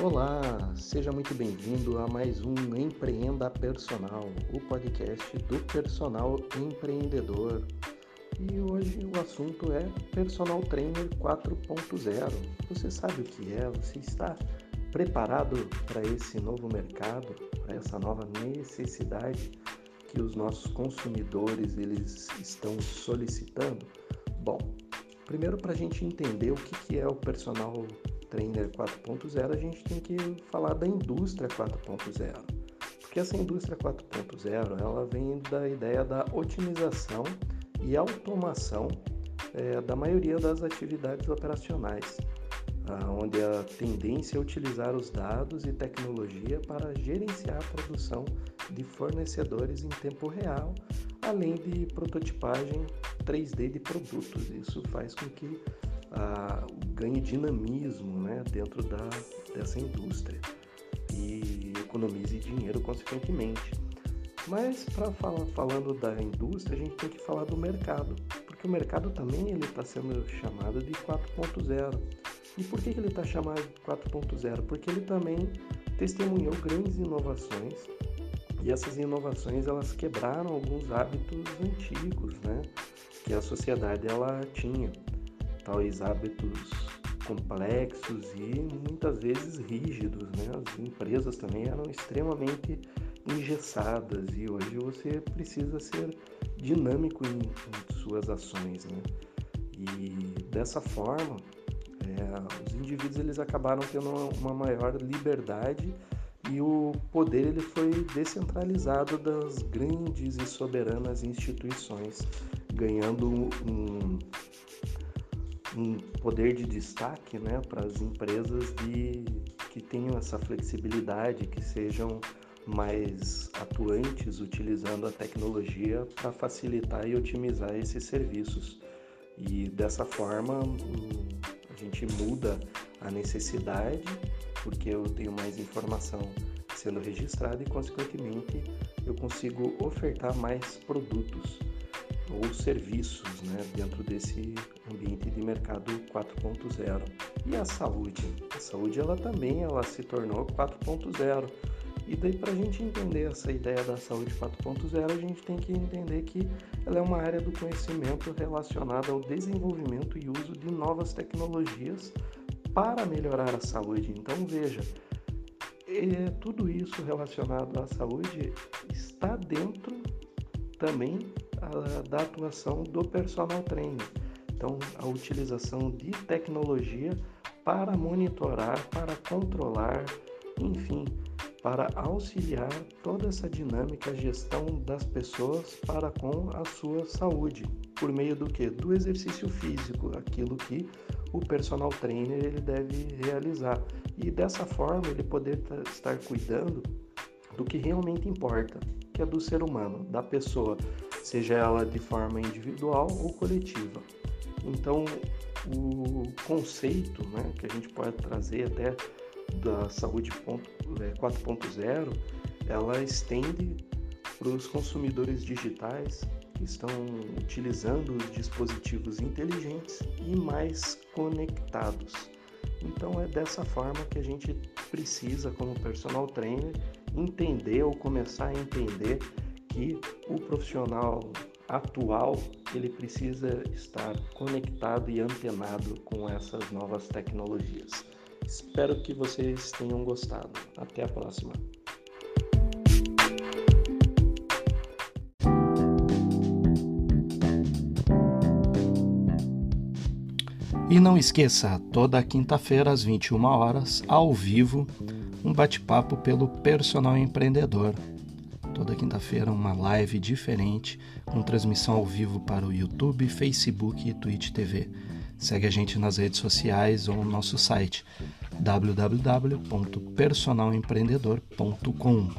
Olá, seja muito bem-vindo a mais um Empreenda Personal, o podcast do personal empreendedor. E hoje o assunto é Personal Trainer 4.0. Você sabe o que é? Você está preparado para esse novo mercado, para essa nova necessidade que os nossos consumidores eles estão solicitando? Bom, primeiro para a gente entender o que, é o personal trainer 4.0, a gente tem que falar da indústria 4.0. Porque essa indústria 4.0, ela vem da ideia da otimização e automação é, da maioria das atividades operacionais, onde a tendência é utilizar os dados e tecnologia para gerenciar a produção de fornecedores em tempo real, além de prototipagem 3D de produtos. Isso faz com que ganhe dinamismo né, dentro da, dessa indústria e economize dinheiro consequentemente. Mas para falar falando da indústria, a gente tem que falar do mercado, porque o mercado também ele está sendo chamado de 4.0. E por que, que ele está chamado de 4.0? Porque ele também testemunhou grandes inovações e essas inovações elas quebraram alguns hábitos antigos, né, que a sociedade ela tinha tais hábitos complexos e muitas vezes rígidos. Né? As empresas também eram extremamente engessadas e hoje você precisa ser dinâmico em, em suas ações. Né? E dessa forma, é, os indivíduos eles acabaram tendo uma, maior liberdade e o poder ele foi descentralizado das grandes e soberanas instituições, ganhando um, um poder de destaque né, para as empresas de, que tenham essa flexibilidade, que sejam mais atuantes utilizando a tecnologia para facilitar e otimizar esses serviços. E dessa forma a gente muda a necessidade, porque eu tenho mais informação sendo registrada e, consequentemente, eu consigo ofertar mais produtos ou serviços né, dentro desse ambiente de mercado 4.0. E a saúde? A saúde ela também ela se tornou 4.0. E daí para a gente entender essa ideia da saúde 4.0, a gente tem que entender que ela é uma área do conhecimento relacionada ao desenvolvimento e uso de novas tecnologias para melhorar a saúde. Então veja, é, tudo isso relacionado à saúde está dentro também a, da atuação do personal trainer. Então, a utilização de tecnologia para monitorar, para controlar, enfim, para auxiliar toda essa dinâmica, gestão das pessoas para com a sua saúde, por meio do que? Do exercício físico, aquilo que o personal trainer ele deve realizar. E dessa forma ele poder estar cuidando do que realmente importa, que é do ser humano, da pessoa, seja ela de forma individual ou coletiva. Então, o conceito né, que a gente pode trazer até da saúde 4.0, é, ela estende para os consumidores digitais que estão utilizando os dispositivos inteligentes e mais conectados. Então é dessa forma que a gente precisa, como personal trainer, entender ou começar a entender que o profissional atual ele precisa estar conectado e antenado com essas novas tecnologias. Espero que vocês tenham gostado. Até a próxima. E não esqueça, toda quinta-feira às 21 horas, ao vivo, um bate-papo pelo personal empreendedor. Toda quinta-feira uma live diferente, com transmissão ao vivo para o YouTube, Facebook e Twitch TV. Segue a gente nas redes sociais ou no nosso site www.personalempreendedor.com.